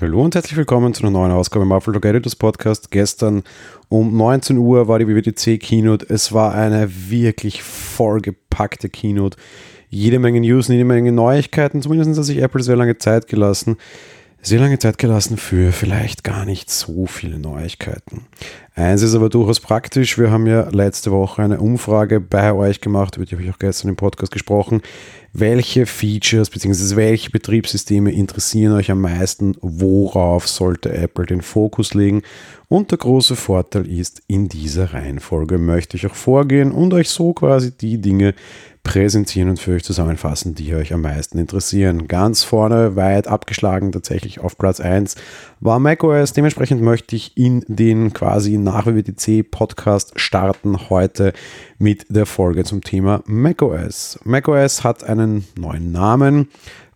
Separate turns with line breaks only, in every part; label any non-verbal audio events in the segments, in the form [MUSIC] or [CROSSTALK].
Hallo und herzlich willkommen zu einer neuen Ausgabe im Apple Editors Podcast. Gestern um 19 Uhr war die WWDC Keynote. Es war eine wirklich vollgepackte Keynote. Jede Menge News, jede Menge Neuigkeiten. Zumindest hat sich Apple sehr lange Zeit gelassen. Sehr lange Zeit gelassen für vielleicht gar nicht so viele Neuigkeiten. Eins ist aber durchaus praktisch. Wir haben ja letzte Woche eine Umfrage bei euch gemacht, über die habe ich auch gestern im Podcast gesprochen welche Features bzw. welche Betriebssysteme interessieren euch am meisten, worauf sollte Apple den Fokus legen. Und der große Vorteil ist, in dieser Reihenfolge möchte ich auch vorgehen und euch so quasi die Dinge präsentieren und für euch zusammenfassen, die euch am meisten interessieren. Ganz vorne, weit abgeschlagen, tatsächlich auf Platz 1 war macOS. Dementsprechend möchte ich in den quasi nach WWDC Podcast starten heute mit der Folge zum Thema macOS. macOS hat einen neuen Namen.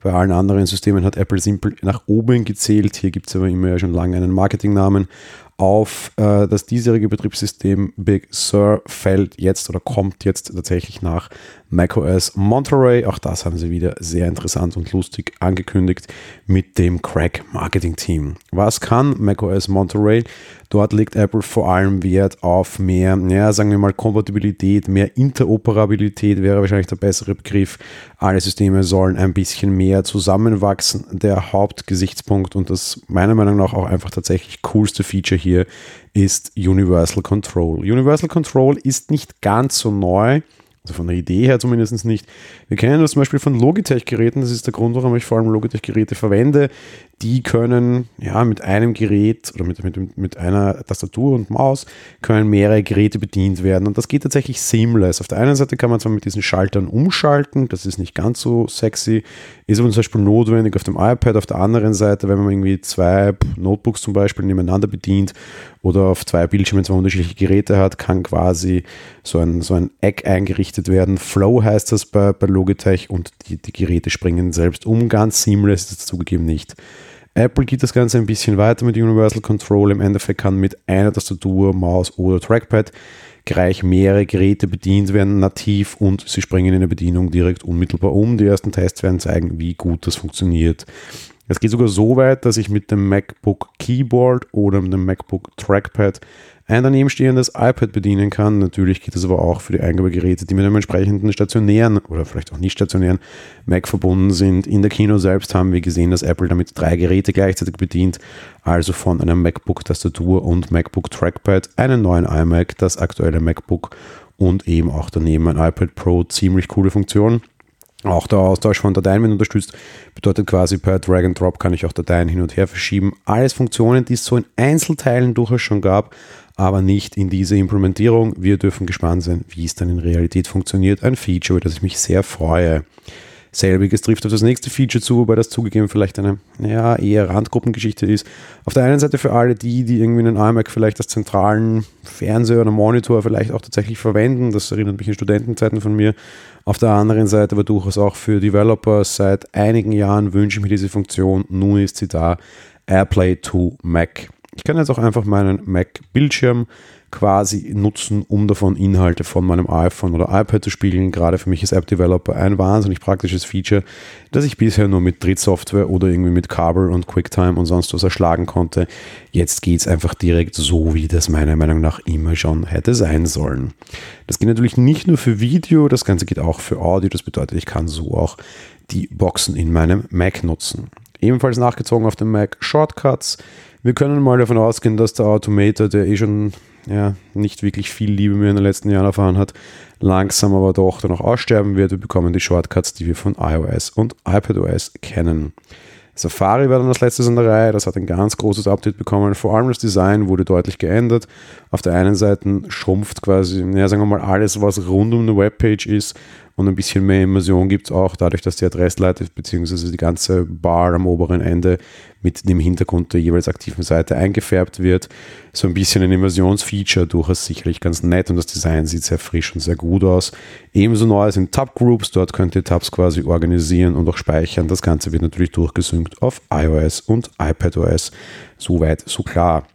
Bei allen anderen Systemen hat Apple simpel nach oben gezählt. Hier gibt es aber immer schon lange einen Marketingnamen auf äh, das diesjährige Betriebssystem Big Sur fällt jetzt oder kommt jetzt tatsächlich nach macOS Monterey. Auch das haben sie wieder sehr interessant und lustig angekündigt mit dem Crack Marketing Team. Was kann macOS Monterey? Dort legt Apple vor allem Wert auf mehr, ja, sagen wir mal, Kompatibilität, mehr Interoperabilität wäre wahrscheinlich der bessere Begriff. Alle Systeme sollen ein bisschen mehr zusammenwachsen. Der Hauptgesichtspunkt und das meiner Meinung nach auch einfach tatsächlich coolste Feature hier ist Universal Control. Universal Control ist nicht ganz so neu. Also von der Idee her zumindest nicht. Wir kennen das zum Beispiel von Logitech-Geräten. Das ist der Grund, warum ich vor allem Logitech-Geräte verwende. Die können ja mit einem Gerät oder mit, mit, mit einer Tastatur und Maus können mehrere Geräte bedient werden. Und das geht tatsächlich seamless. Auf der einen Seite kann man zwar mit diesen Schaltern umschalten, das ist nicht ganz so sexy, ist aber zum Beispiel notwendig auf dem iPad. Auf der anderen Seite, wenn man irgendwie zwei Notebooks zum Beispiel nebeneinander bedient oder auf zwei Bildschirmen zwei unterschiedliche Geräte hat, kann quasi so ein, so ein Eck eingerichtet werden. Flow heißt das bei, bei Logitech und die, die Geräte springen selbst um. Ganz seamless ist es zugegeben nicht. Apple geht das Ganze ein bisschen weiter mit Universal Control. Im Endeffekt kann mit einer Tastatur, Maus oder Trackpad gleich mehrere Geräte bedient werden nativ und sie springen in der Bedienung direkt unmittelbar um. Die ersten Tests werden zeigen, wie gut das funktioniert. Es geht sogar so weit, dass ich mit dem MacBook Keyboard oder mit dem MacBook Trackpad ein daneben stehendes iPad bedienen kann. Natürlich geht es aber auch für die Eingabegeräte, die mit einem entsprechenden stationären oder vielleicht auch nicht stationären Mac verbunden sind. In der Kino selbst haben wir gesehen, dass Apple damit drei Geräte gleichzeitig bedient, also von einem MacBook Tastatur und MacBook Trackpad, einen neuen iMac, das aktuelle MacBook und eben auch daneben ein iPad Pro. Ziemlich coole Funktion. Auch der Austausch von Dateien wird unterstützt. Bedeutet quasi per Drag and Drop kann ich auch Dateien hin und her verschieben. Alles Funktionen, die es so in Einzelteilen durchaus schon gab, aber nicht in dieser Implementierung. Wir dürfen gespannt sein, wie es dann in Realität funktioniert. Ein Feature, über das ich mich sehr freue. Selbiges trifft auf das nächste Feature zu, wobei das zugegeben vielleicht eine ja, eher Randgruppengeschichte ist. Auf der einen Seite für alle die, die irgendwie einen iMac vielleicht als zentralen Fernseher oder Monitor vielleicht auch tatsächlich verwenden. Das erinnert mich an Studentenzeiten von mir. Auf der anderen Seite aber durchaus auch für Developer. Seit einigen Jahren wünsche ich mir diese Funktion. Nun ist sie da. AirPlay to Mac. Ich kann jetzt auch einfach meinen Mac-Bildschirm quasi nutzen, um davon Inhalte von meinem iPhone oder iPad zu spielen. Gerade für mich ist App Developer ein wahnsinnig praktisches Feature, das ich bisher nur mit Drittsoftware oder irgendwie mit Kabel und QuickTime und sonst was erschlagen konnte. Jetzt geht es einfach direkt so, wie das meiner Meinung nach immer schon hätte sein sollen. Das geht natürlich nicht nur für Video, das Ganze geht auch für Audio. Das bedeutet, ich kann so auch die Boxen in meinem Mac nutzen. Ebenfalls nachgezogen auf dem Mac Shortcuts. Wir können mal davon ausgehen, dass der Automator, der eh schon ja, nicht wirklich viel Liebe mehr in den letzten Jahren erfahren hat, langsam aber doch dann auch aussterben wird. Wir bekommen die Shortcuts, die wir von iOS und iPadOS kennen. Safari war dann das letzte in der Reihe, das hat ein ganz großes Update bekommen. Vor allem das Design wurde deutlich geändert. Auf der einen Seite schrumpft quasi, ja, sagen wir mal, alles, was rund um eine Webpage ist und ein bisschen mehr Immersion gibt es auch dadurch, dass die Adressleiter bzw. die ganze Bar am oberen Ende mit dem Hintergrund der jeweils aktiven Seite eingefärbt wird. So ein bisschen ein Immersionsfeature durchaus sicherlich ganz nett und das Design sieht sehr frisch und sehr gut aus. Ebenso neu sind Tab-Groups, dort könnt ihr Tabs quasi organisieren und auch speichern. Das Ganze wird natürlich durchgesynkt auf iOS und iPadOS. Soweit, so klar.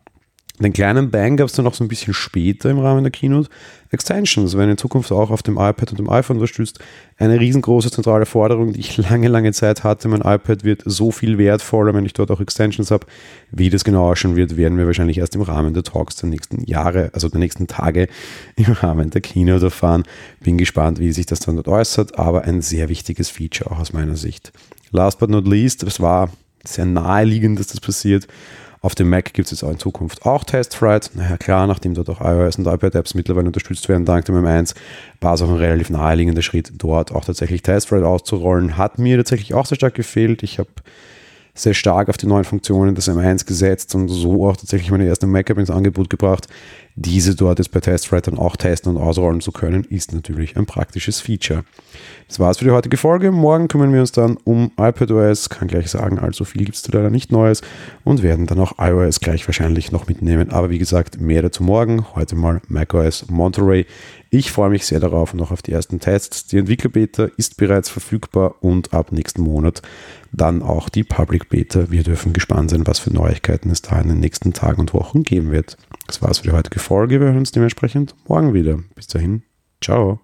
Den kleinen Bang gab es dann noch so ein bisschen später im Rahmen der Keynote. Extensions werden in Zukunft auch auf dem iPad und dem iPhone unterstützt. Eine riesengroße zentrale Forderung, die ich lange, lange Zeit hatte. Mein iPad wird so viel wertvoller, wenn ich dort auch Extensions habe. Wie das genau ausschauen wird, werden wir wahrscheinlich erst im Rahmen der Talks der nächsten Jahre, also der nächsten Tage [LAUGHS] im Rahmen der Keynote erfahren. Bin gespannt, wie sich das dann dort äußert, aber ein sehr wichtiges Feature auch aus meiner Sicht. Last but not least, es war sehr naheliegend, dass das passiert auf dem Mac gibt es jetzt auch in Zukunft auch TestFright. Naja, klar, nachdem dort auch iOS und iPad-Apps mittlerweile unterstützt werden, dank dem M1, war es auch ein relativ naheliegender Schritt, dort auch tatsächlich TestFright auszurollen. Hat mir tatsächlich auch sehr stark gefehlt. Ich habe sehr stark auf die neuen Funktionen des M1 gesetzt und so auch tatsächlich meine erste Mac-App ins Angebot gebracht. Diese dort jetzt bei TestFright dann auch testen und ausrollen zu können, ist natürlich ein praktisches Feature. Das war's für die heutige Folge. Morgen kümmern wir uns dann um iPadOS. Kann gleich sagen, allzu viel gibt es da leider nicht Neues und werden dann auch iOS gleich wahrscheinlich noch mitnehmen. Aber wie gesagt, mehr dazu morgen. Heute mal macOS Monterey. Ich freue mich sehr darauf und auch auf die ersten Tests. Die Entwickler-Beta ist bereits verfügbar und ab nächsten Monat dann auch die Public Beta. Wir dürfen gespannt sein, was für Neuigkeiten es da in den nächsten Tagen und Wochen geben wird. Das war's für die heutige Folge. Wir hören uns dementsprechend morgen wieder. Bis dahin, ciao.